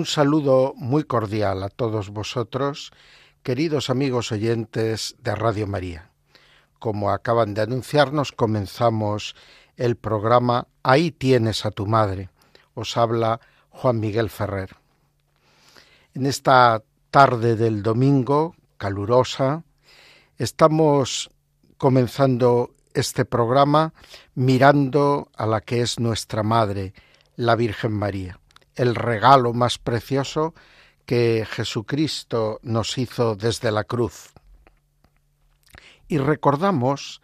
Un saludo muy cordial a todos vosotros, queridos amigos oyentes de Radio María. Como acaban de anunciarnos, comenzamos el programa Ahí tienes a tu madre. Os habla Juan Miguel Ferrer. En esta tarde del domingo, calurosa, estamos comenzando este programa mirando a la que es nuestra Madre, la Virgen María, el regalo más precioso que Jesucristo nos hizo desde la cruz. Y recordamos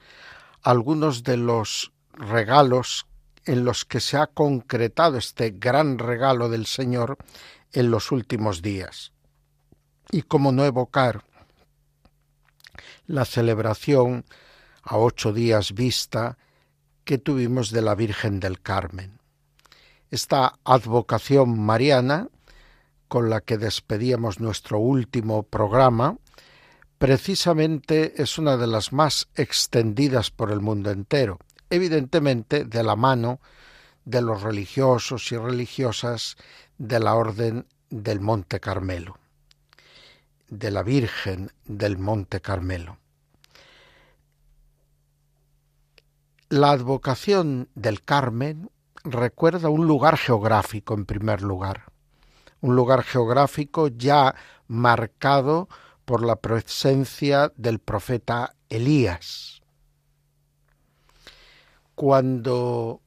algunos de los regalos en los que se ha concretado este gran regalo del Señor en los últimos días. Y cómo no evocar la celebración a ocho días vista que tuvimos de la Virgen del Carmen. Esta advocación mariana, con la que despedíamos nuestro último programa, precisamente es una de las más extendidas por el mundo entero, evidentemente de la mano de los religiosos y religiosas de la Orden del Monte Carmelo, de la Virgen del Monte Carmelo. La advocación del Carmen recuerda un lugar geográfico en primer lugar, un lugar geográfico ya marcado por la presencia del profeta Elías. Cuando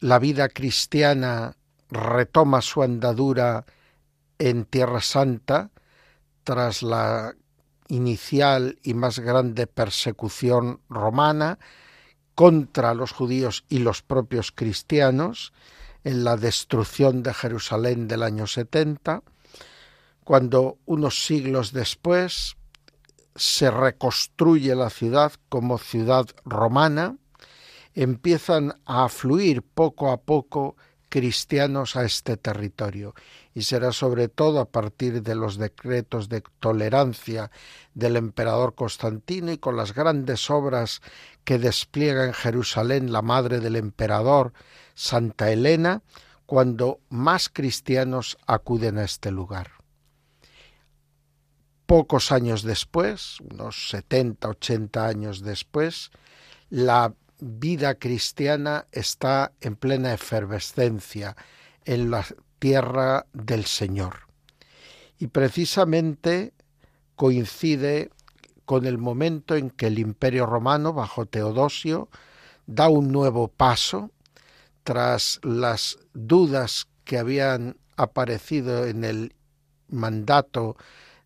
la vida cristiana retoma su andadura en Tierra Santa tras la inicial y más grande persecución romana contra los judíos y los propios cristianos en la destrucción de Jerusalén del año 70, cuando unos siglos después se reconstruye la ciudad como ciudad romana, empiezan a afluir poco a poco cristianos a este territorio. Y será sobre todo a partir de los decretos de tolerancia del emperador Constantino y con las grandes obras que despliega en Jerusalén la madre del emperador, Santa Elena, cuando más cristianos acuden a este lugar. Pocos años después, unos 70, 80 años después, la vida cristiana está en plena efervescencia en la tierra del Señor. Y precisamente coincide con el momento en que el imperio romano, bajo Teodosio, da un nuevo paso tras las dudas que habían aparecido en el mandato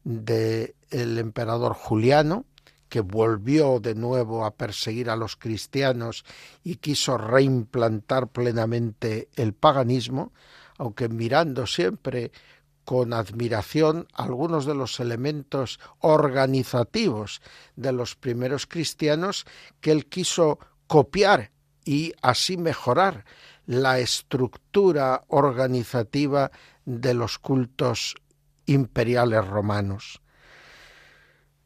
del emperador Juliano, que volvió de nuevo a perseguir a los cristianos y quiso reimplantar plenamente el paganismo, aunque mirando siempre con admiración algunos de los elementos organizativos de los primeros cristianos que él quiso copiar y así mejorar la estructura organizativa de los cultos imperiales romanos.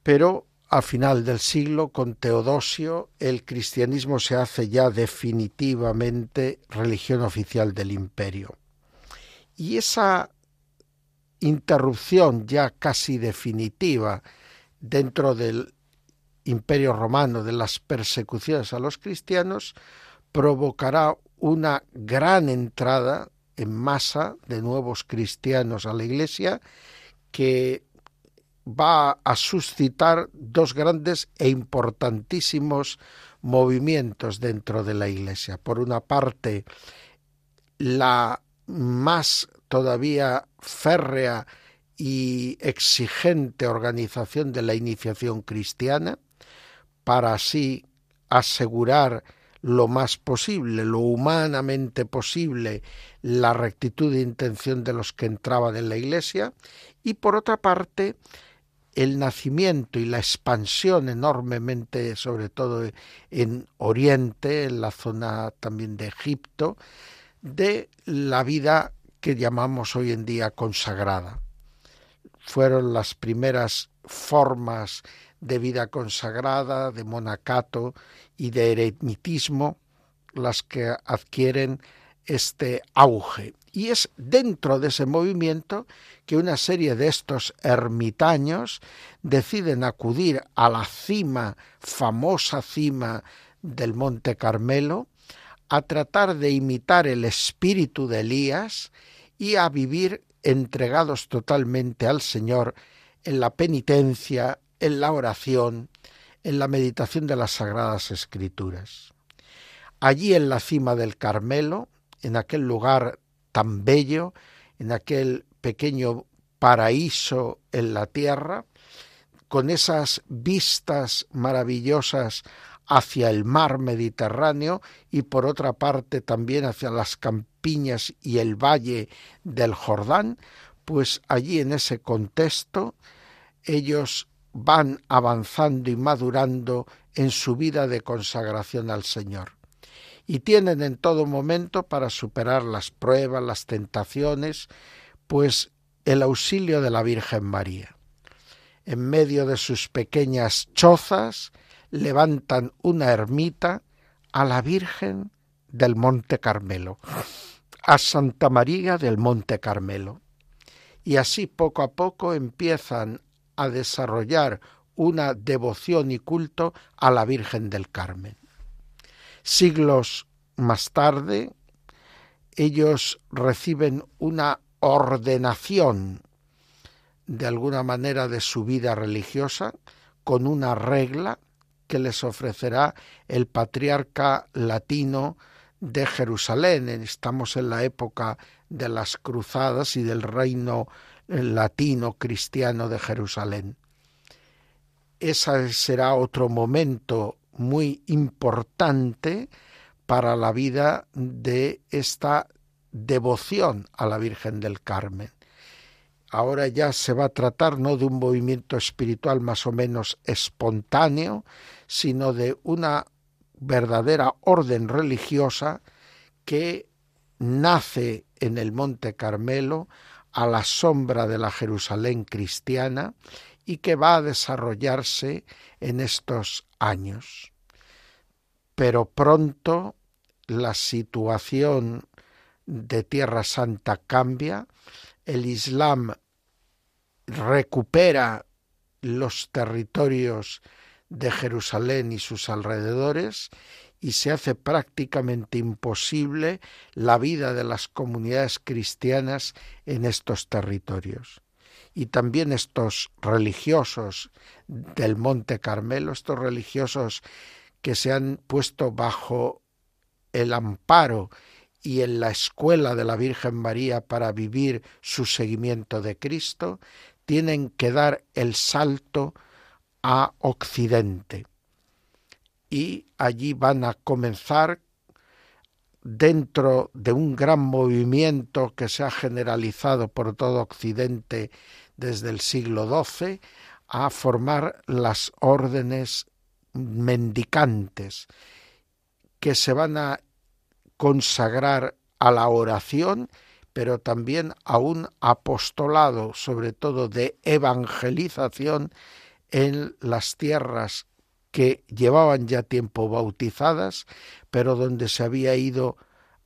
Pero a final del siglo, con Teodosio, el cristianismo se hace ya definitivamente religión oficial del imperio. Y esa interrupción ya casi definitiva dentro del imperio romano de las persecuciones a los cristianos provocará una gran entrada en masa de nuevos cristianos a la iglesia que va a suscitar dos grandes e importantísimos movimientos dentro de la Iglesia. Por una parte, la más todavía férrea y exigente organización de la iniciación cristiana, para así asegurar lo más posible, lo humanamente posible, la rectitud de intención de los que entraban en la Iglesia, y por otra parte, el nacimiento y la expansión enormemente, sobre todo en Oriente, en la zona también de Egipto, de la vida que llamamos hoy en día consagrada. Fueron las primeras formas de vida consagrada, de monacato y de eremitismo las que adquieren este auge. Y es dentro de ese movimiento que una serie de estos ermitaños deciden acudir a la cima, famosa cima del Monte Carmelo, a tratar de imitar el espíritu de Elías y a vivir entregados totalmente al Señor en la penitencia, en la oración, en la meditación de las sagradas escrituras. Allí en la cima del Carmelo, en aquel lugar tan bello, en aquel pequeño paraíso en la tierra, con esas vistas maravillosas hacia el mar Mediterráneo y por otra parte también hacia las campiñas y el valle del Jordán, pues allí en ese contexto ellos van avanzando y madurando en su vida de consagración al Señor. Y tienen en todo momento para superar las pruebas, las tentaciones, pues el auxilio de la Virgen María. En medio de sus pequeñas chozas levantan una ermita a la Virgen del Monte Carmelo, a Santa María del Monte Carmelo. Y así poco a poco empiezan a desarrollar una devoción y culto a la Virgen del Carmen. Siglos más tarde, ellos reciben una ordenación de alguna manera de su vida religiosa con una regla que les ofrecerá el patriarca latino de Jerusalén. Estamos en la época de las cruzadas y del reino latino cristiano de Jerusalén. Ese será otro momento muy importante para la vida de esta devoción a la Virgen del Carmen. Ahora ya se va a tratar no de un movimiento espiritual más o menos espontáneo, sino de una verdadera orden religiosa que nace en el Monte Carmelo a la sombra de la Jerusalén cristiana y que va a desarrollarse en estos años. Pero pronto la situación de Tierra Santa cambia, el Islam recupera los territorios de Jerusalén y sus alrededores y se hace prácticamente imposible la vida de las comunidades cristianas en estos territorios. Y también estos religiosos del Monte Carmelo, estos religiosos que se han puesto bajo el amparo y en la escuela de la Virgen María para vivir su seguimiento de Cristo, tienen que dar el salto a Occidente. Y allí van a comenzar dentro de un gran movimiento que se ha generalizado por todo Occidente desde el siglo XII a formar las órdenes mendicantes que se van a consagrar a la oración, pero también a un apostolado, sobre todo de evangelización en las tierras que llevaban ya tiempo bautizadas, pero donde se había ido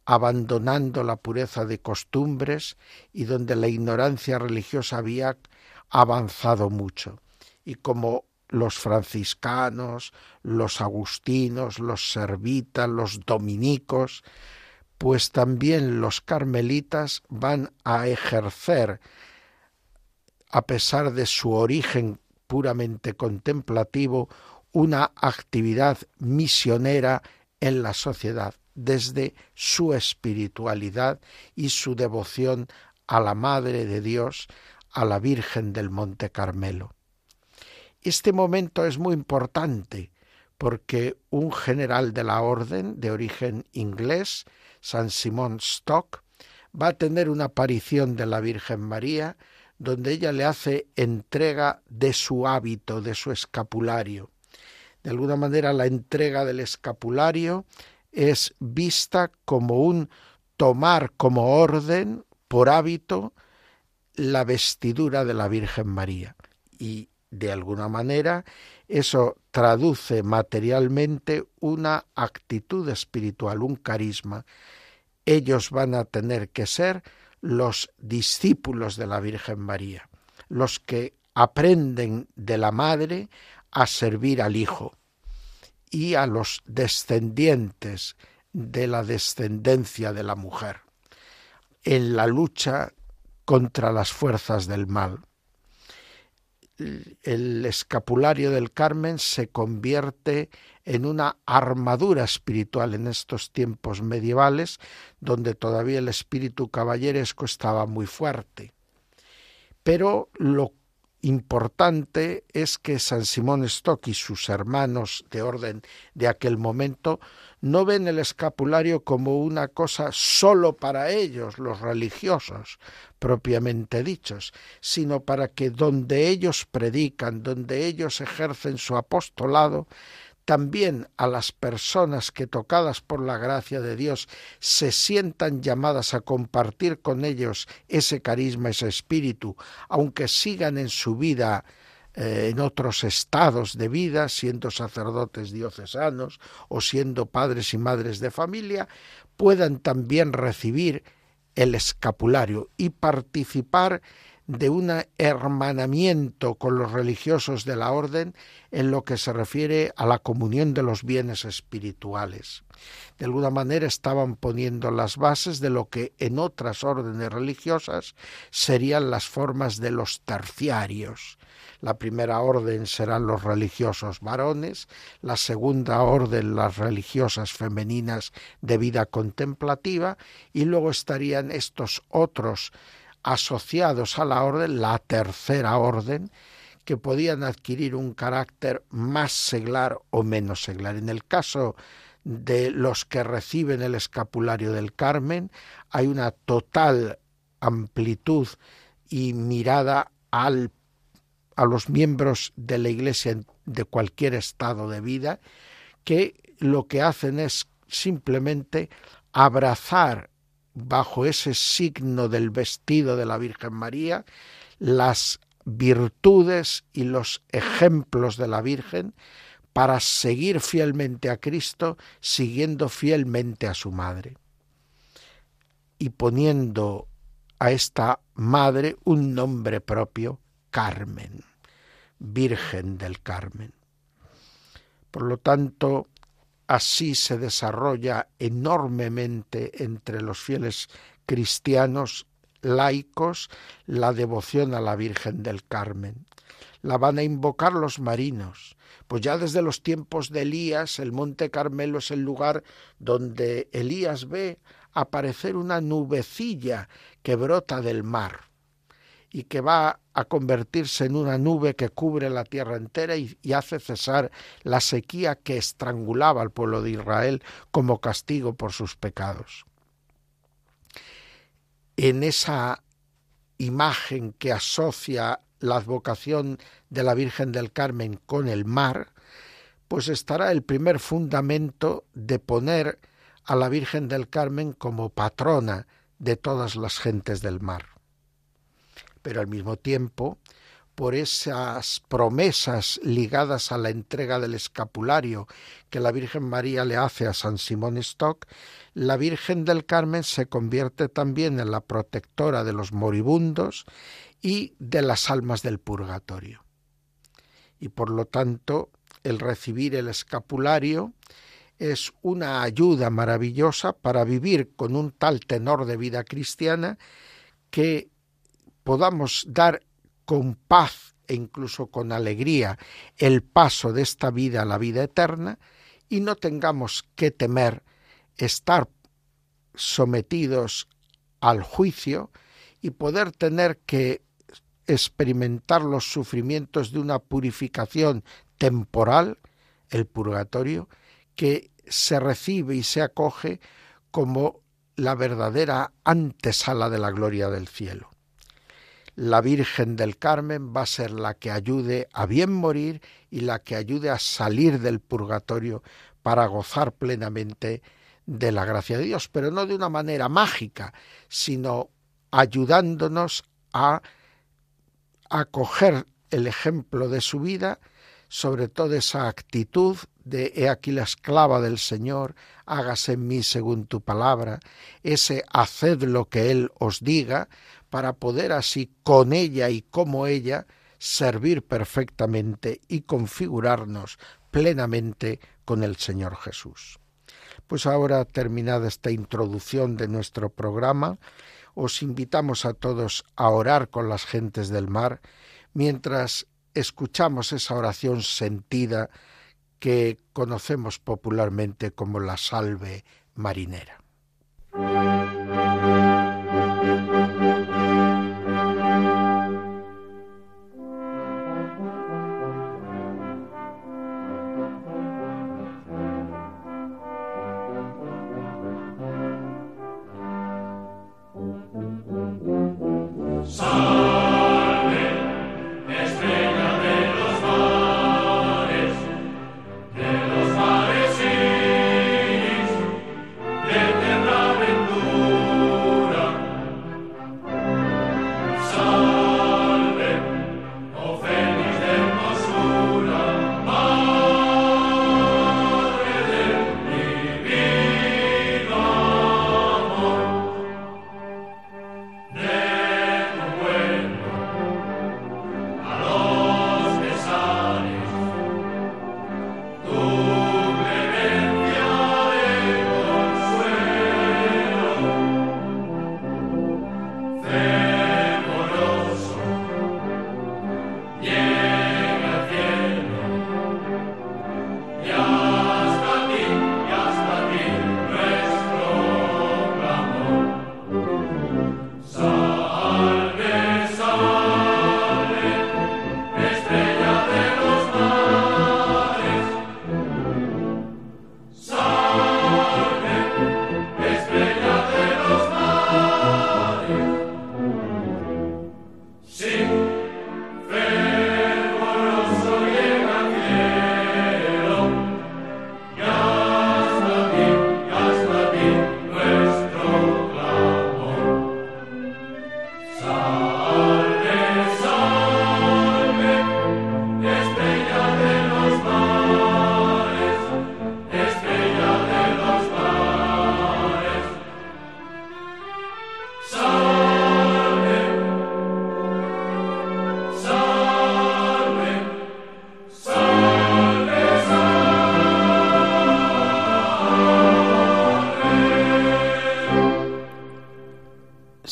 abandonando la pureza de costumbres y donde la ignorancia religiosa había avanzado mucho. Y como los franciscanos, los agustinos, los servitas, los dominicos, pues también los carmelitas van a ejercer, a pesar de su origen puramente contemplativo, una actividad misionera en la sociedad desde su espiritualidad y su devoción a la Madre de Dios, a la Virgen del Monte Carmelo. Este momento es muy importante porque un general de la orden de origen inglés, San Simón Stock, va a tener una aparición de la Virgen María donde ella le hace entrega de su hábito, de su escapulario. De alguna manera la entrega del escapulario es vista como un tomar como orden por hábito la vestidura de la Virgen María. Y de alguna manera eso traduce materialmente una actitud espiritual, un carisma. Ellos van a tener que ser los discípulos de la Virgen María, los que aprenden de la Madre a servir al Hijo y a los descendientes de la descendencia de la mujer en la lucha contra las fuerzas del mal. El escapulario del Carmen se convierte en una armadura espiritual en estos tiempos medievales, donde todavía el espíritu caballeresco estaba muy fuerte. Pero lo importante es que San Simón Stock y sus hermanos de orden de aquel momento no ven el escapulario como una cosa sólo para ellos, los religiosos, propiamente dichos, sino para que donde ellos predican, donde ellos ejercen su apostolado, también a las personas que tocadas por la gracia de Dios se sientan llamadas a compartir con ellos ese carisma, ese espíritu, aunque sigan en su vida eh, en otros estados de vida, siendo sacerdotes diocesanos o siendo padres y madres de familia, puedan también recibir el escapulario y participar de un hermanamiento con los religiosos de la orden en lo que se refiere a la comunión de los bienes espirituales. De alguna manera estaban poniendo las bases de lo que en otras órdenes religiosas serían las formas de los terciarios. La primera orden serán los religiosos varones, la segunda orden las religiosas femeninas de vida contemplativa y luego estarían estos otros asociados a la orden, la tercera orden, que podían adquirir un carácter más seglar o menos seglar. En el caso de los que reciben el escapulario del Carmen, hay una total amplitud y mirada al, a los miembros de la Iglesia de cualquier estado de vida, que lo que hacen es simplemente abrazar bajo ese signo del vestido de la Virgen María, las virtudes y los ejemplos de la Virgen para seguir fielmente a Cristo, siguiendo fielmente a su madre. Y poniendo a esta madre un nombre propio, Carmen, Virgen del Carmen. Por lo tanto, Así se desarrolla enormemente entre los fieles cristianos laicos la devoción a la Virgen del Carmen. La van a invocar los marinos, pues ya desde los tiempos de Elías el monte Carmelo es el lugar donde Elías ve aparecer una nubecilla que brota del mar y que va a convertirse en una nube que cubre la tierra entera y, hace cesar la sequía que estrangulaba al pueblo de Israel como castigo por sus pecados. En esa imagen que asocia la advocación de la Virgen del Carmen con el mar, pues estará el primer fundamento de poner a la Virgen del Carmen como patrona de todas las gentes del mar pero al mismo tiempo por esas promesas ligadas a la entrega del escapulario que la Virgen María le hace a San Simón Stock, la Virgen del Carmen se convierte también en la protectora de los moribundos y de las almas del purgatorio. Y por lo tanto, el recibir el escapulario es una ayuda maravillosa para vivir con un tal tenor de vida cristiana que podamos dar con paz e incluso con alegría el paso de esta vida a la vida eterna y no tengamos que temer estar sometidos al juicio y poder tener que experimentar los sufrimientos de una purificación temporal, el purgatorio, que se recibe y se acoge como la verdadera antesala de la gloria del cielo. La Virgen del Carmen va a ser la que ayude a bien morir y la que ayude a salir del purgatorio para gozar plenamente de la gracia de Dios, pero no de una manera mágica, sino ayudándonos a acoger el ejemplo de su vida, sobre todo esa actitud de he aquí la esclava del Señor, hágase en mí según tu palabra, ese haced lo que Él os diga, para poder así con ella y como ella servir perfectamente y configurarnos plenamente con el Señor Jesús. Pues ahora, terminada esta introducción de nuestro programa, os invitamos a todos a orar con las gentes del mar mientras escuchamos esa oración sentida que conocemos popularmente como la salve marinera.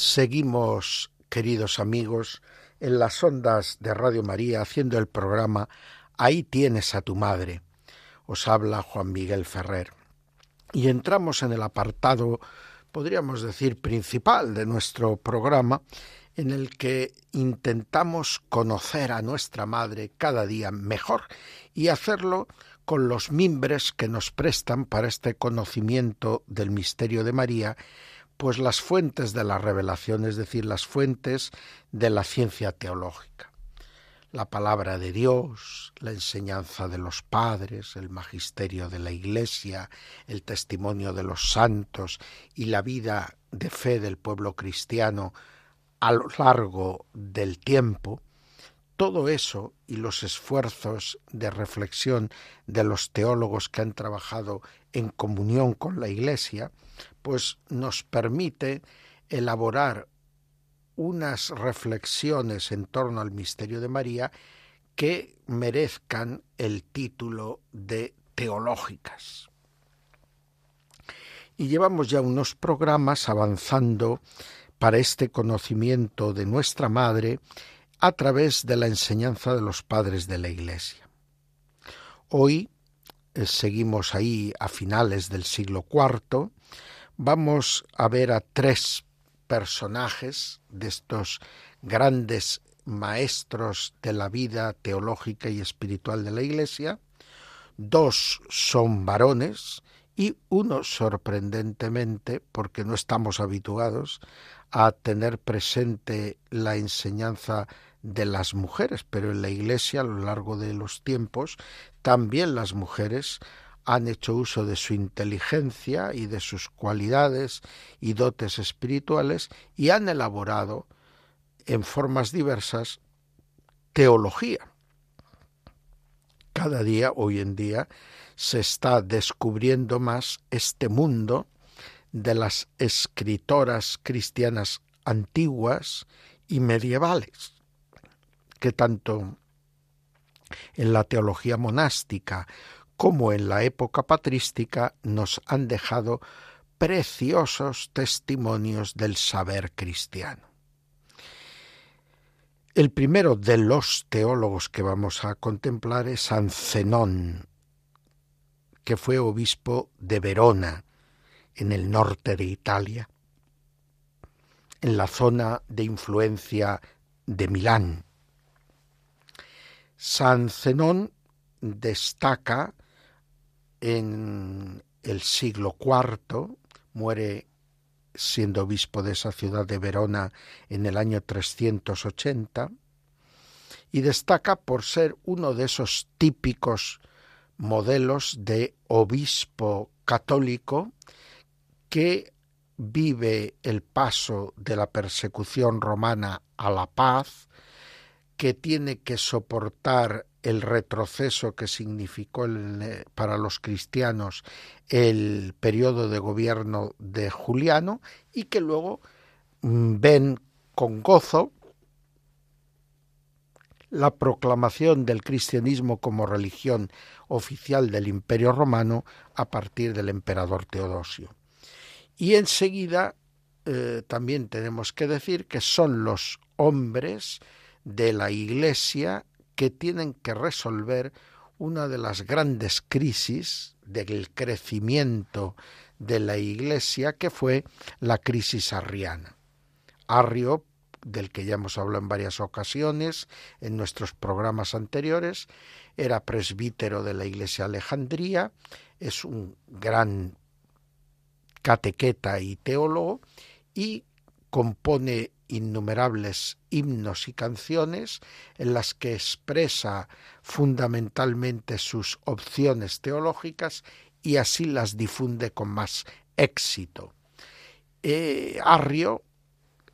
Seguimos, queridos amigos, en las ondas de Radio María haciendo el programa Ahí tienes a tu madre. Os habla Juan Miguel Ferrer. Y entramos en el apartado, podríamos decir, principal de nuestro programa, en el que intentamos conocer a nuestra madre cada día mejor y hacerlo con los mimbres que nos prestan para este conocimiento del misterio de María pues las fuentes de la revelación, es decir, las fuentes de la ciencia teológica. La palabra de Dios, la enseñanza de los padres, el magisterio de la Iglesia, el testimonio de los santos y la vida de fe del pueblo cristiano a lo largo del tiempo, todo eso y los esfuerzos de reflexión de los teólogos que han trabajado en comunión con la Iglesia, pues nos permite elaborar unas reflexiones en torno al misterio de María que merezcan el título de teológicas. Y llevamos ya unos programas avanzando para este conocimiento de nuestra Madre a través de la enseñanza de los padres de la Iglesia. Hoy eh, seguimos ahí a finales del siglo IV vamos a ver a tres personajes de estos grandes maestros de la vida teológica y espiritual de la Iglesia, dos son varones y uno sorprendentemente, porque no estamos habituados a tener presente la enseñanza de las mujeres, pero en la Iglesia a lo largo de los tiempos también las mujeres han hecho uso de su inteligencia y de sus cualidades y dotes espirituales y han elaborado en formas diversas teología. Cada día, hoy en día, se está descubriendo más este mundo de las escritoras cristianas antiguas y medievales, que tanto en la teología monástica como en la época patrística nos han dejado preciosos testimonios del saber cristiano. El primero de los teólogos que vamos a contemplar es San Zenón, que fue obispo de Verona, en el norte de Italia, en la zona de influencia de Milán. San Zenón destaca en el siglo IV, muere siendo obispo de esa ciudad de Verona en el año 380, y destaca por ser uno de esos típicos modelos de obispo católico que vive el paso de la persecución romana a la paz, que tiene que soportar el retroceso que significó eh, para los cristianos el periodo de gobierno de Juliano y que luego mm, ven con gozo la proclamación del cristianismo como religión oficial del Imperio romano a partir del emperador Teodosio. Y enseguida eh, también tenemos que decir que son los hombres de la Iglesia que tienen que resolver una de las grandes crisis del crecimiento de la Iglesia, que fue la crisis arriana. Arrio, del que ya hemos hablado en varias ocasiones en nuestros programas anteriores, era presbítero de la Iglesia Alejandría, es un gran catequeta y teólogo y compone innumerables himnos y canciones en las que expresa fundamentalmente sus opciones teológicas y así las difunde con más éxito. Eh, Arrio,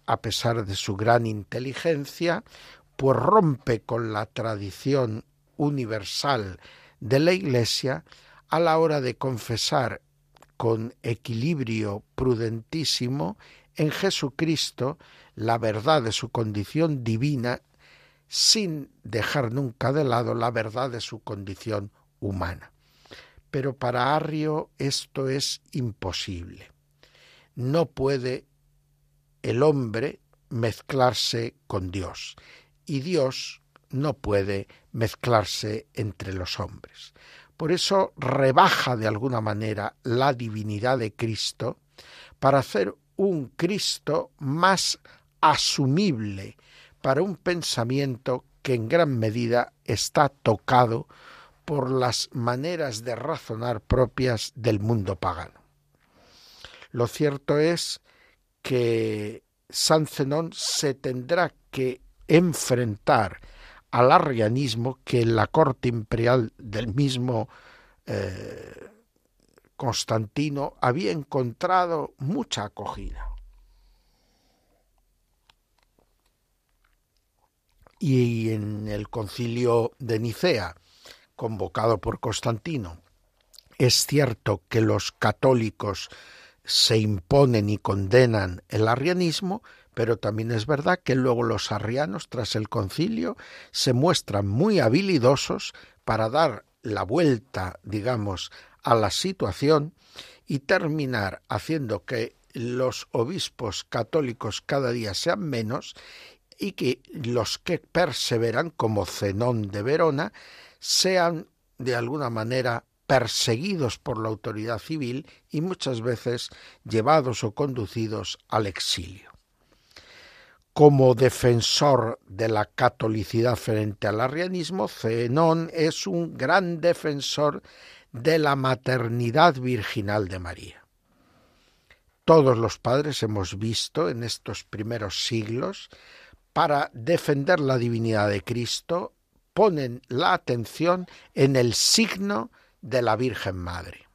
a pesar de su gran inteligencia, pues rompe con la tradición universal de la Iglesia a la hora de confesar con equilibrio prudentísimo en Jesucristo la verdad de su condición divina sin dejar nunca de lado la verdad de su condición humana. Pero para Arrio esto es imposible. No puede el hombre mezclarse con Dios y Dios no puede mezclarse entre los hombres. Por eso rebaja de alguna manera la divinidad de Cristo para hacer un Cristo más asumible para un pensamiento que en gran medida está tocado por las maneras de razonar propias del mundo pagano. Lo cierto es que San Zenón se tendrá que enfrentar al arrianismo que en la corte imperial del mismo eh, Constantino había encontrado mucha acogida. Y en el concilio de Nicea, convocado por Constantino, es cierto que los católicos se imponen y condenan el arrianismo, pero también es verdad que luego los arrianos, tras el concilio, se muestran muy habilidosos para dar la vuelta, digamos, a la situación y terminar haciendo que los obispos católicos cada día sean menos y que los que perseveran, como Zenón de Verona, sean de alguna manera perseguidos por la autoridad civil y muchas veces llevados o conducidos al exilio. como defensor de la catolicidad frente al arrianismo, Zenón es un gran defensor de la maternidad virginal de María. Todos los padres hemos visto en estos primeros siglos, para defender la divinidad de Cristo, ponen la atención en el signo de la Virgen Madre.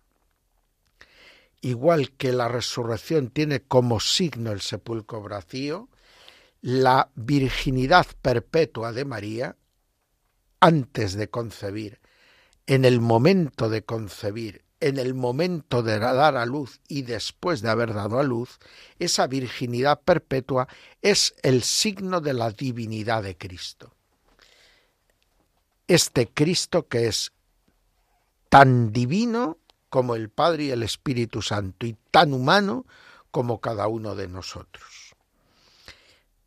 Igual que la resurrección tiene como signo el sepulcro vacío, la virginidad perpetua de María, antes de concebir, en el momento de concebir, en el momento de dar a luz y después de haber dado a luz, esa virginidad perpetua es el signo de la divinidad de Cristo. Este Cristo que es tan divino como el Padre y el Espíritu Santo y tan humano como cada uno de nosotros.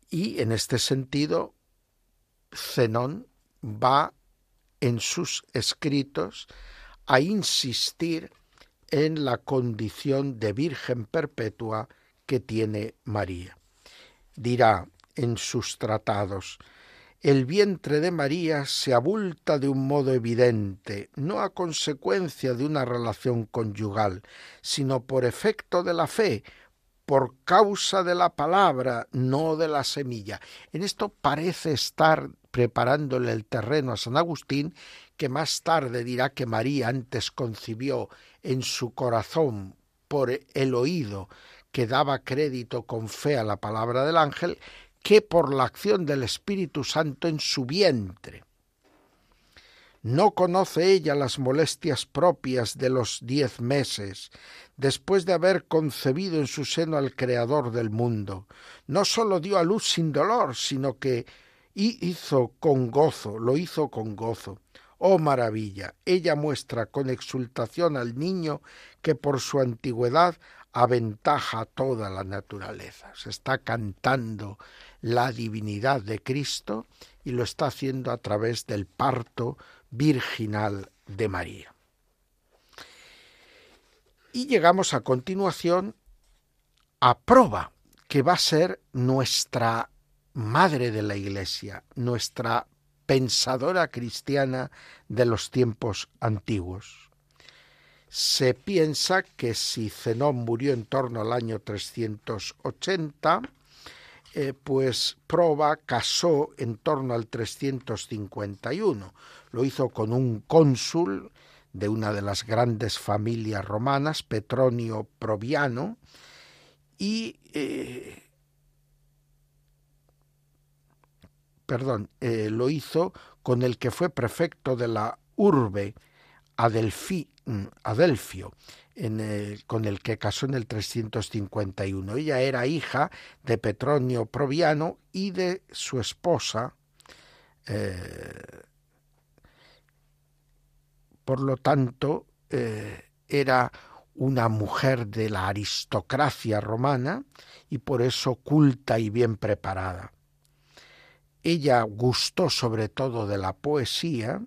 Y en este sentido, Zenón va en sus escritos a insistir en la condición de Virgen perpetua que tiene María. Dirá en sus tratados, el vientre de María se abulta de un modo evidente, no a consecuencia de una relación conyugal, sino por efecto de la fe, por causa de la palabra, no de la semilla. En esto parece estar preparándole el terreno a San Agustín, que más tarde dirá que María antes concibió en su corazón por el oído que daba crédito con fe a la palabra del ángel, que por la acción del Espíritu Santo en su vientre. No conoce ella las molestias propias de los diez meses, después de haber concebido en su seno al Creador del mundo. No sólo dio a luz sin dolor, sino que hizo con gozo, lo hizo con gozo. Oh maravilla, ella muestra con exultación al niño que por su antigüedad aventaja toda la naturaleza. Se está cantando la divinidad de Cristo y lo está haciendo a través del parto virginal de María. Y llegamos a continuación a Proba, que va a ser nuestra madre de la Iglesia, nuestra pensadora cristiana de los tiempos antiguos. Se piensa que si Zenón murió en torno al año 380, eh, pues Proba casó en torno al 351. Lo hizo con un cónsul de una de las grandes familias romanas, Petronio Proviano, y eh, perdón, eh, lo hizo con el que fue prefecto de la urbe, Adelfi, mm, Adelfio, con el que casó en el 351. Ella era hija de Petronio Proviano y de su esposa. Eh, por lo tanto, eh, era una mujer de la aristocracia romana y por eso culta y bien preparada. Ella gustó sobre todo de la poesía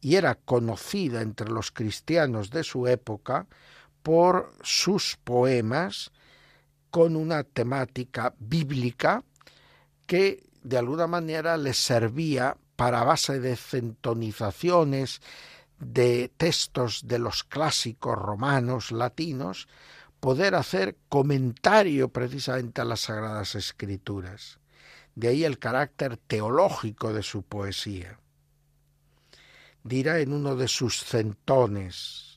y era conocida entre los cristianos de su época por sus poemas con una temática bíblica que de alguna manera le servía para base de centonizaciones de textos de los clásicos romanos latinos, poder hacer comentario precisamente a las Sagradas Escrituras. De ahí el carácter teológico de su poesía. Dirá en uno de sus centones,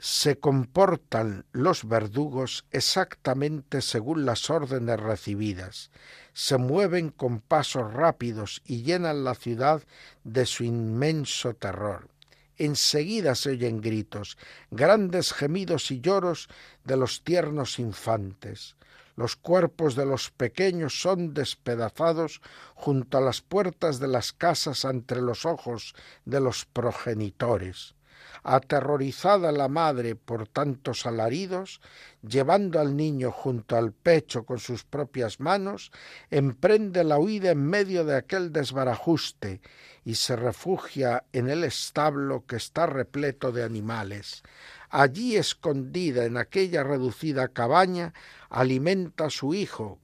se comportan los verdugos exactamente según las órdenes recibidas, se mueven con pasos rápidos y llenan la ciudad de su inmenso terror. Enseguida se oyen gritos, grandes gemidos y lloros de los tiernos infantes. Los cuerpos de los pequeños son despedazados junto a las puertas de las casas entre los ojos de los progenitores Aterrorizada la madre por tantos alaridos, llevando al niño junto al pecho con sus propias manos, emprende la huida en medio de aquel desbarajuste y se refugia en el establo que está repleto de animales. Allí escondida en aquella reducida cabaña, alimenta a su hijo,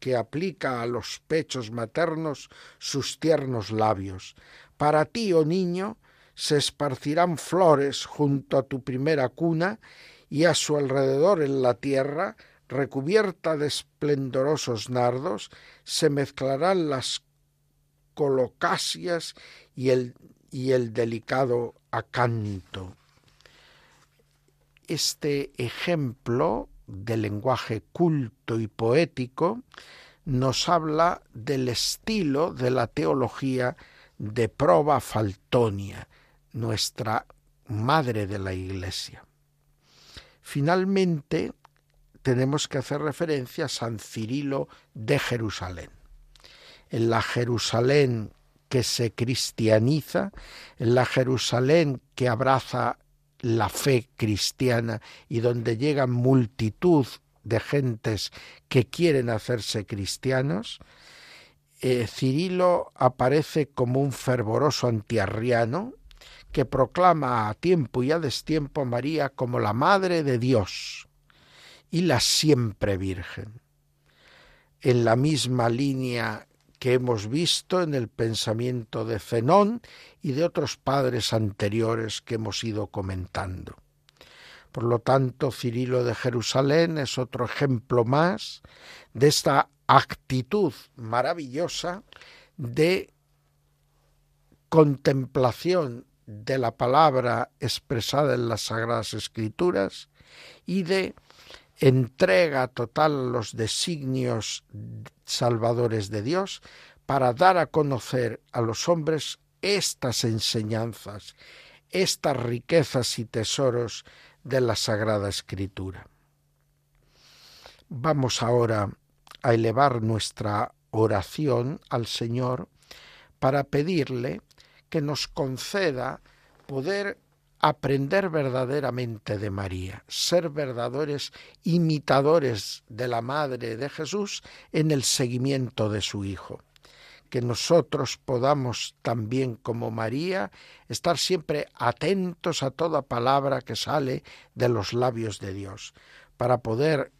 que aplica a los pechos maternos sus tiernos labios. Para ti, oh niño, se esparcirán flores junto a tu primera cuna y a su alrededor en la tierra, recubierta de esplendorosos nardos, se mezclarán las colocasias y el, y el delicado acanto. Este ejemplo de lenguaje culto y poético nos habla del estilo de la teología de Proba Faltonia, nuestra madre de la Iglesia. Finalmente, tenemos que hacer referencia a San Cirilo de Jerusalén. En la Jerusalén que se cristianiza, en la Jerusalén que abraza la fe cristiana y donde llega multitud de gentes que quieren hacerse cristianos, eh, Cirilo aparece como un fervoroso antiarriano que proclama a tiempo y a destiempo a María como la Madre de Dios y la siempre Virgen. En la misma línea que hemos visto en el pensamiento de Zenón y de otros padres anteriores que hemos ido comentando. Por lo tanto, Cirilo de Jerusalén es otro ejemplo más de esta actitud maravillosa de contemplación de la palabra expresada en las Sagradas Escrituras y de entrega total los designios salvadores de Dios para dar a conocer a los hombres estas enseñanzas, estas riquezas y tesoros de la Sagrada Escritura. Vamos ahora a elevar nuestra oración al Señor para pedirle que nos conceda poder aprender verdaderamente de María, ser verdaderos imitadores de la Madre de Jesús en el seguimiento de su Hijo que nosotros podamos también como María estar siempre atentos a toda palabra que sale de los labios de Dios, para poder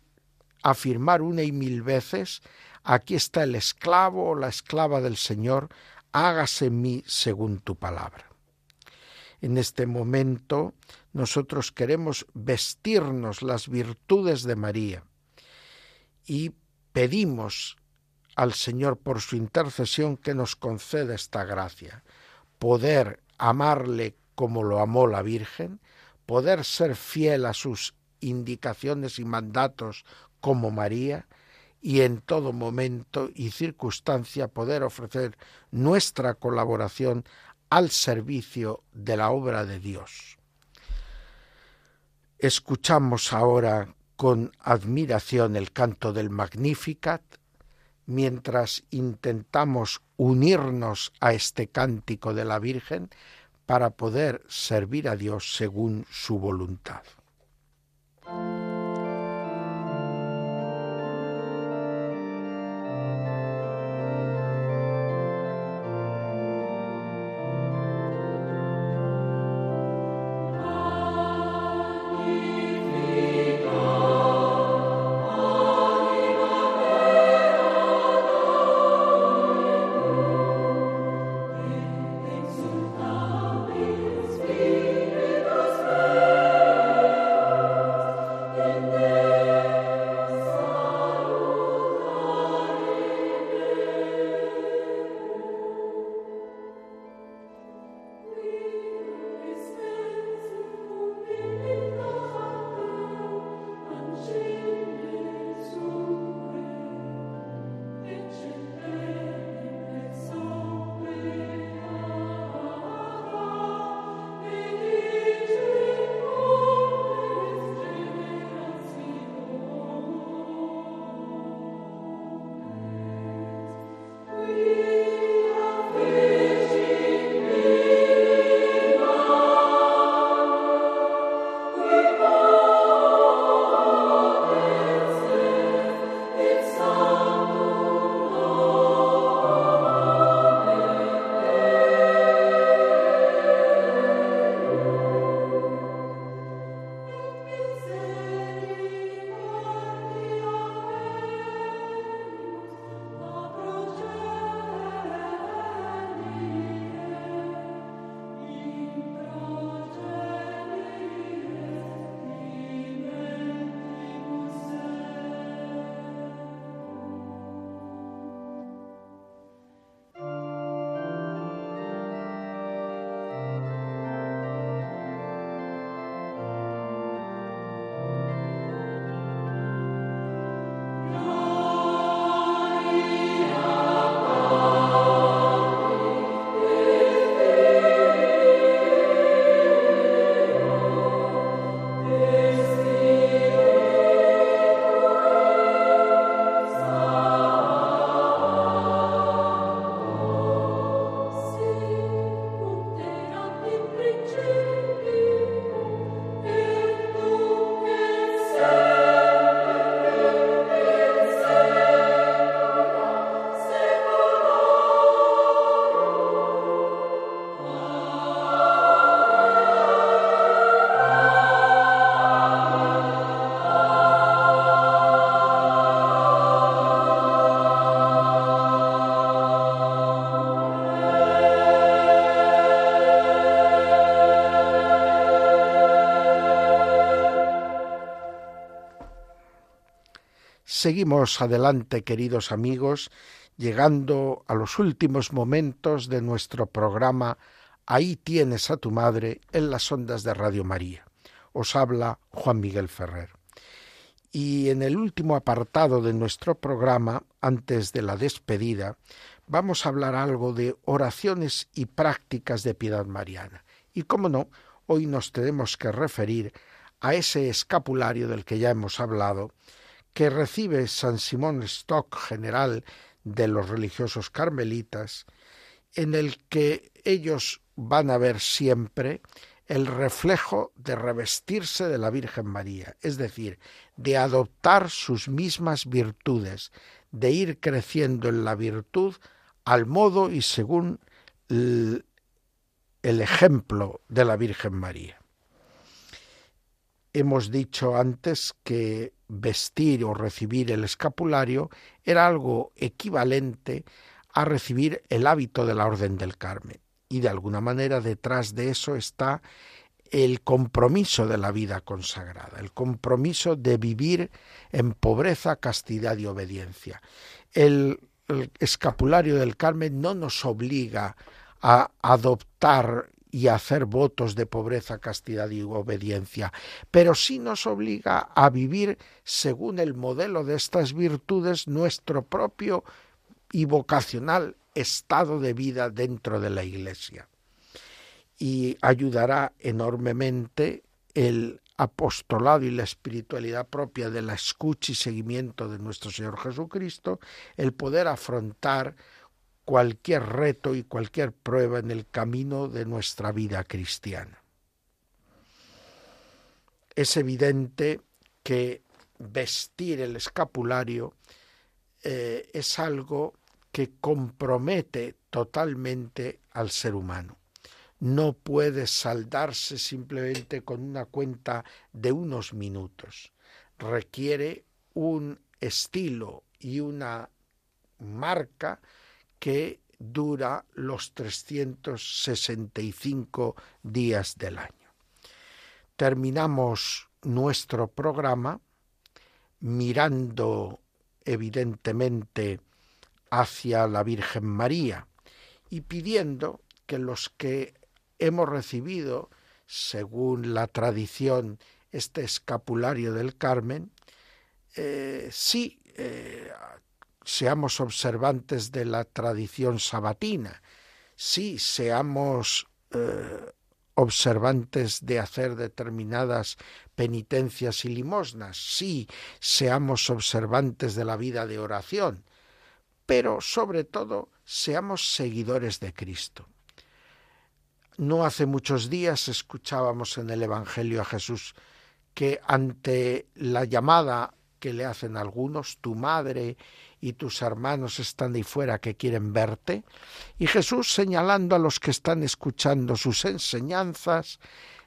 afirmar una y mil veces, aquí está el esclavo o la esclava del Señor, hágase en mí según tu palabra. En este momento nosotros queremos vestirnos las virtudes de María y pedimos al Señor por su intercesión que nos conceda esta gracia, poder amarle como lo amó la Virgen, poder ser fiel a sus indicaciones y mandatos como María, y en todo momento y circunstancia poder ofrecer nuestra colaboración al servicio de la obra de Dios. Escuchamos ahora con admiración el canto del Magnificat mientras intentamos unirnos a este cántico de la Virgen para poder servir a Dios según su voluntad. Seguimos adelante, queridos amigos, llegando a los últimos momentos de nuestro programa Ahí tienes a tu madre en las ondas de Radio María. Os habla Juan Miguel Ferrer. Y en el último apartado de nuestro programa, antes de la despedida, vamos a hablar algo de oraciones y prácticas de piedad mariana. Y cómo no, hoy nos tenemos que referir a ese escapulario del que ya hemos hablado, que recibe San Simón Stock, general de los religiosos carmelitas, en el que ellos van a ver siempre el reflejo de revestirse de la Virgen María, es decir, de adoptar sus mismas virtudes, de ir creciendo en la virtud al modo y según el, ejemplo de la Virgen María. Hemos dicho antes que vestir o recibir el escapulario era algo equivalente a recibir el hábito de la Orden del Carmen. Y de alguna manera detrás de eso está el compromiso de la vida consagrada, el compromiso de vivir en pobreza, castidad y obediencia. El, escapulario del Carmen no nos obliga a adoptar y hacer votos de pobreza, castidad y obediencia, pero sí nos obliga a vivir según el modelo de estas virtudes nuestro propio y vocacional estado de vida dentro de la Iglesia. Y ayudará enormemente el apostolado y la espiritualidad propia de la escucha y seguimiento de nuestro Señor Jesucristo, el poder afrontar cualquier reto y cualquier prueba en el camino de nuestra vida cristiana. Es evidente que vestir el escapulario eh, es algo que compromete totalmente al ser humano. No puede saldarse simplemente con una cuenta de unos minutos. Requiere un estilo y una marca que dura los 365 días del año. Terminamos nuestro programa mirando evidentemente hacia la Virgen María y pidiendo que los que hemos recibido, según la tradición, este escapulario del Carmen, eh, sí eh, seamos observantes de la tradición sabatina, sí seamos eh, observantes de hacer determinadas penitencias y limosnas, sí seamos observantes de la vida de oración, pero sobre todo seamos seguidores de Cristo. No hace muchos días escuchábamos en el Evangelio a Jesús que ante la llamada que le hacen algunos, tu madre y tus hermanos están ahí fuera que quieren verte. Y Jesús, señalando a los que están escuchando sus enseñanzas,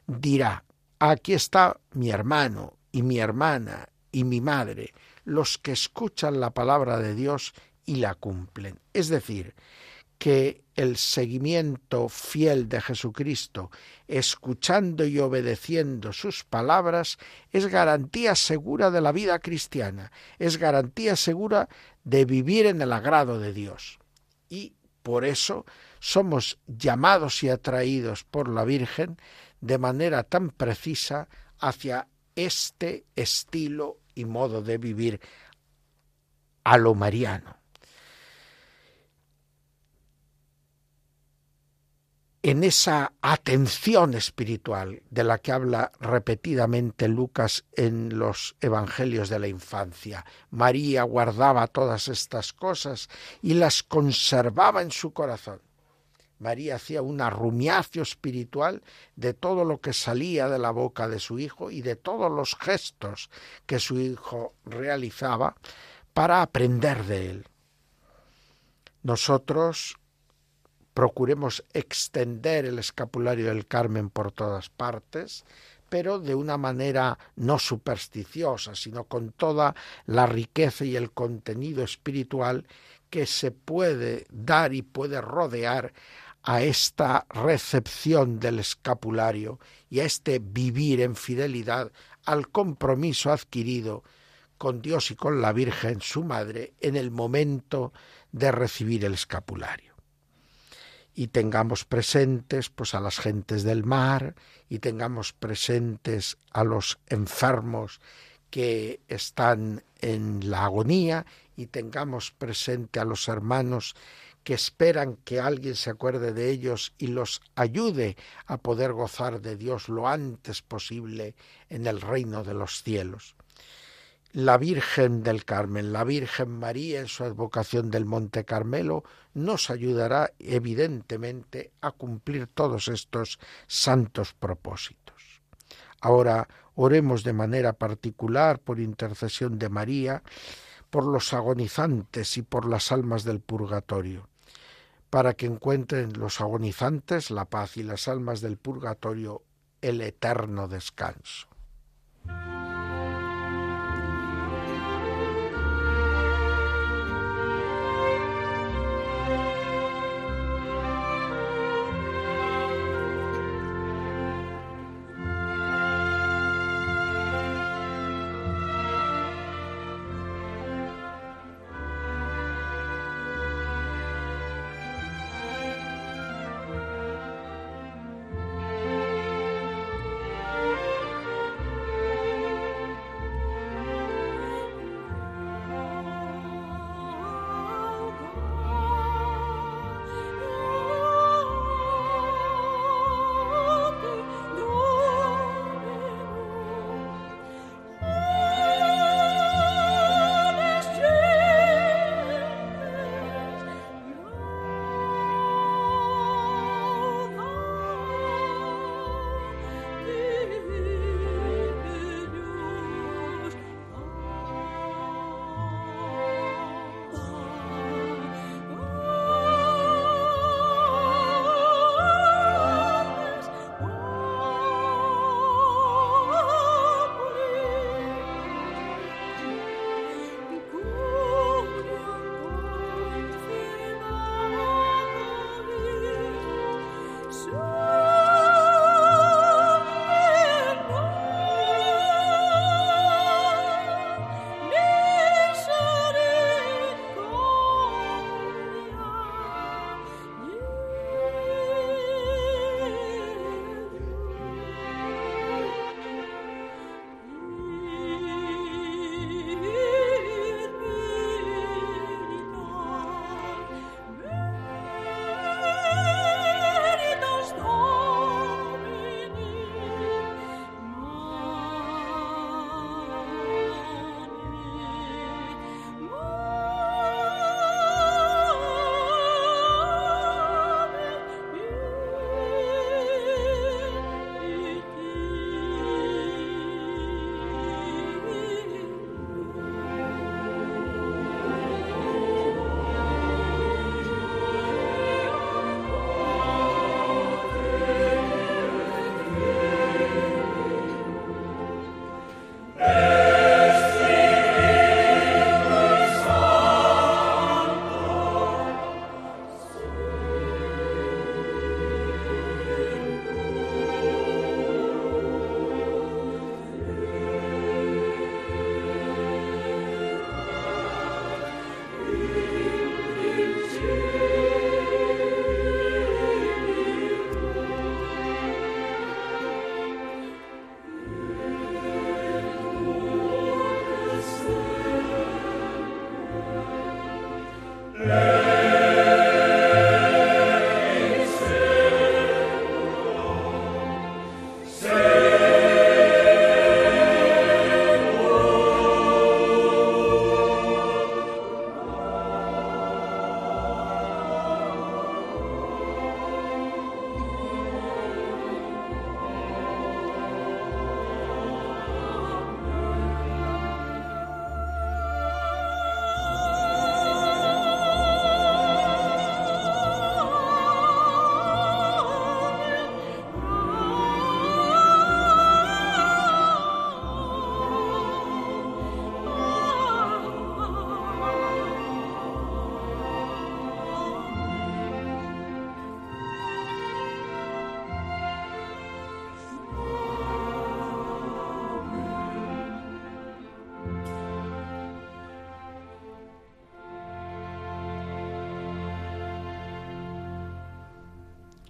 dirá, aquí está mi hermano y mi hermana y mi madre, los que escuchan la palabra de Dios y la cumplen. Es decir, que el seguimiento fiel de Jesucristo, escuchando y obedeciendo sus palabras, es garantía segura de la vida cristiana, es garantía segura de vivir en el agrado de Dios. Y por eso somos llamados y atraídos por la Virgen de manera tan precisa hacia este estilo y modo de vivir a lo mariano. En esa atención espiritual de la que habla repetidamente Lucas en los Evangelios de la infancia. María guardaba todas estas cosas y las conservaba en su corazón. María hacía un arrumiacio espiritual de todo lo que salía de la boca de su hijo y de todos los gestos que su hijo realizaba para aprender de él. Nosotros procuremos extender el escapulario del Carmen por todas partes, pero de una manera no supersticiosa, sino con toda la riqueza y el contenido espiritual que se puede dar y puede rodear a esta recepción del escapulario y a este vivir en fidelidad al compromiso adquirido con Dios y con la Virgen, su madre, en el momento de recibir el escapulario. Y tengamos presentes pues a las gentes del mar y tengamos presentes a los enfermos que están en la agonía y tengamos presente a los hermanos que esperan que alguien se acuerde de ellos y los ayude a poder gozar de Dios lo antes posible en el reino de los cielos. La Virgen del Carmen, la Virgen María en su advocación del Monte Carmelo, nos ayudará evidentemente a cumplir todos estos santos propósitos. Ahora oremos de manera particular por intercesión de María, por los agonizantes y por las almas del purgatorio para que encuentren los agonizantes la paz y las almas del purgatorio el eterno descanso.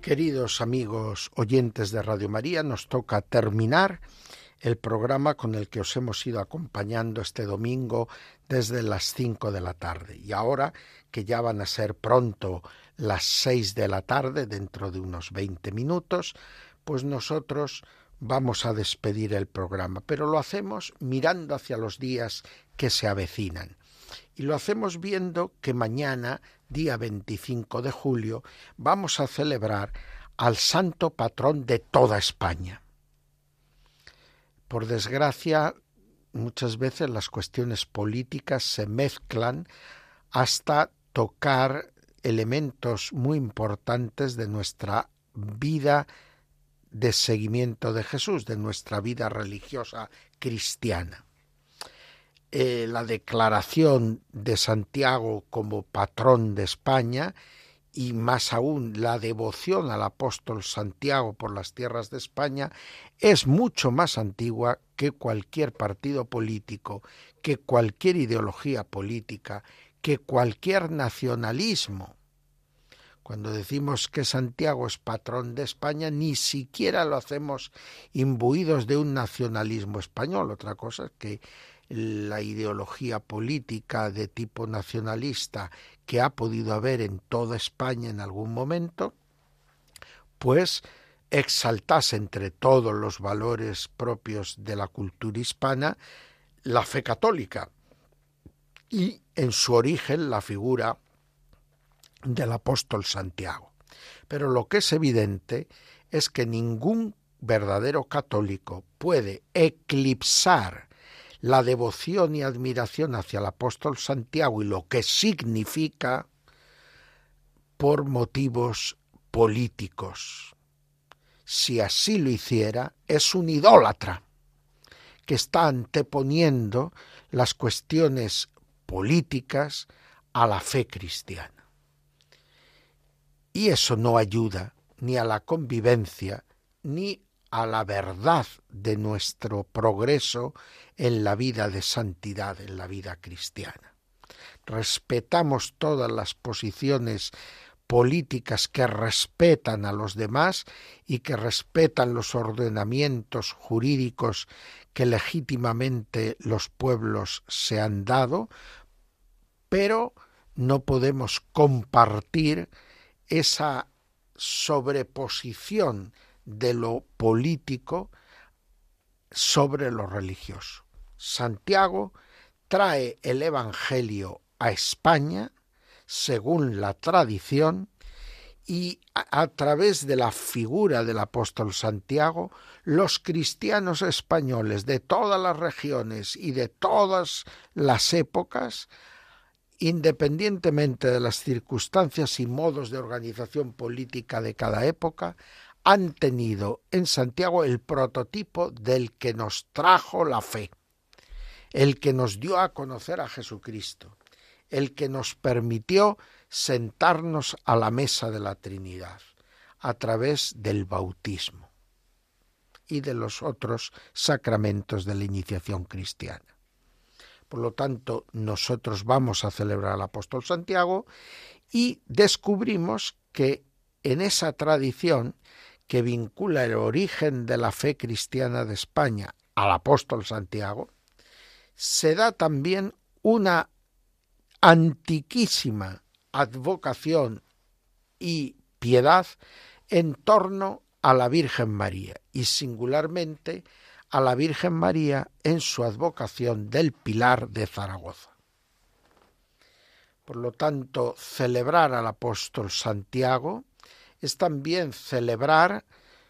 Queridos amigos oyentes de Radio María, nos toca terminar el programa con el que os hemos ido acompañando este domingo desde las cinco de la tarde. Y ahora que ya van a ser pronto las seis de la tarde, dentro de unos veinte minutos, pues nosotros vamos a despedir el programa, pero lo hacemos mirando hacia los días que se avecinan. Y lo hacemos viendo que mañana, día 25 de julio, vamos a celebrar al santo patrón de toda España. Por desgracia, muchas veces las cuestiones políticas se mezclan hasta tocar elementos muy importantes de nuestra vida de seguimiento de Jesús, de nuestra vida religiosa cristiana. Eh, la declaración de Santiago como patrón de España y más aún la devoción al apóstol Santiago por las tierras de España es mucho más antigua que cualquier partido político, que cualquier ideología política, que cualquier nacionalismo. Cuando decimos que Santiago es patrón de España, ni siquiera lo hacemos imbuidos de un nacionalismo español. Otra cosa es que la ideología política de tipo nacionalista que ha podido haber en toda España en algún momento, pues exaltase entre todos los valores propios de la cultura hispana la fe católica y en su origen la figura del apóstol Santiago. Pero lo que es evidente es que ningún verdadero católico puede eclipsar la devoción y admiración hacia el apóstol Santiago y lo que significa por motivos políticos. Si así lo hiciera, es un idólatra que está anteponiendo las cuestiones políticas a la fe cristiana. Y eso no ayuda ni a la convivencia ni a la verdad de nuestro progreso en la vida de santidad, en la vida cristiana. Respetamos todas las posiciones políticas que respetan a los demás y que respetan los ordenamientos jurídicos que legítimamente los pueblos se han dado, pero no podemos compartir esa sobreposición de lo político sobre lo religioso. Santiago trae el Evangelio a España, según la tradición, y a, través de la figura del apóstol Santiago, los cristianos españoles de todas las regiones y de todas las épocas, independientemente de las circunstancias y modos de organización política de cada época, han tenido en Santiago el prototipo del que nos trajo la fe, el que nos dio a conocer a Jesucristo, el que nos permitió sentarnos a la mesa de la Trinidad a través del bautismo y de los otros sacramentos de la iniciación cristiana. Por lo tanto, nosotros vamos a celebrar al apóstol Santiago y descubrimos que en esa tradición que vincula el origen de la fe cristiana de España al apóstol Santiago, se da también una antiquísima advocación y piedad en torno a la Virgen María y singularmente a la Virgen María en su advocación del Pilar de Zaragoza. Por lo tanto, celebrar al apóstol Santiago es también celebrar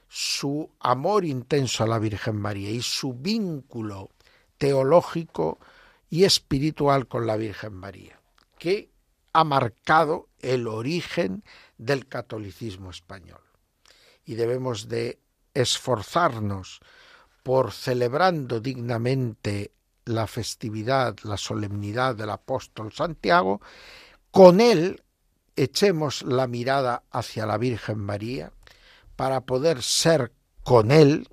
su amor intenso a la Virgen María y su vínculo teológico y espiritual con la Virgen María, que ha marcado el origen del catolicismo español. Y debemos de esforzarnos por celebrando dignamente la festividad, la solemnidad del apóstol Santiago, con él echemos la mirada hacia la Virgen María para poder ser con Él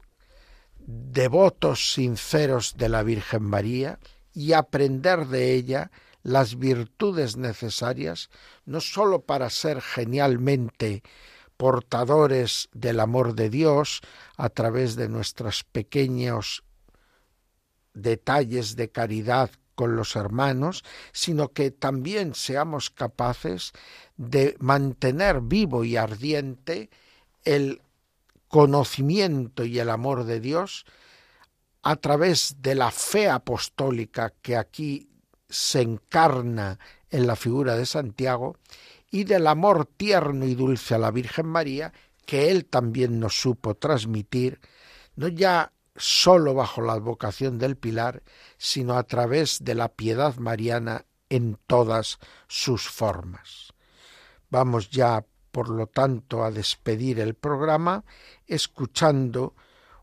devotos sinceros de la Virgen María y aprender de ella las virtudes necesarias, no sólo para ser genialmente portadores del amor de Dios a través de nuestros pequeños detalles de caridad con los hermanos, sino que también seamos capaces de mantener vivo y ardiente el conocimiento y el amor de Dios a través de la fe apostólica que aquí se encarna en la figura de Santiago y del amor tierno y dulce a la Virgen María que él también nos supo transmitir, no ya sólo bajo la advocación del Pilar, sino a través de la piedad mariana en todas sus formas. Vamos ya, por lo tanto, a despedir el programa escuchando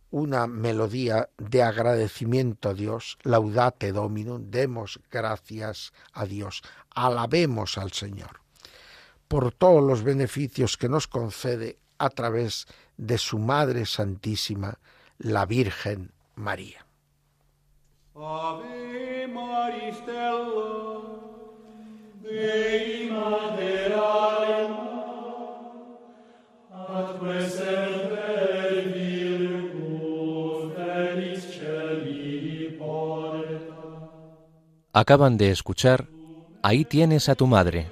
una melodía de agradecimiento a Dios, laudate dominum, demos gracias a Dios, alabemos al Señor por todos los beneficios que nos concede a través de su Madre Santísima, la Virgen María. Acaban de escuchar Ahí tienes a tu madre,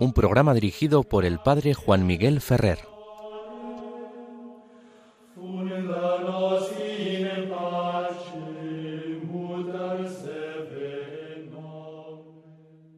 un programa dirigido por el padre Juan Miguel Ferrer.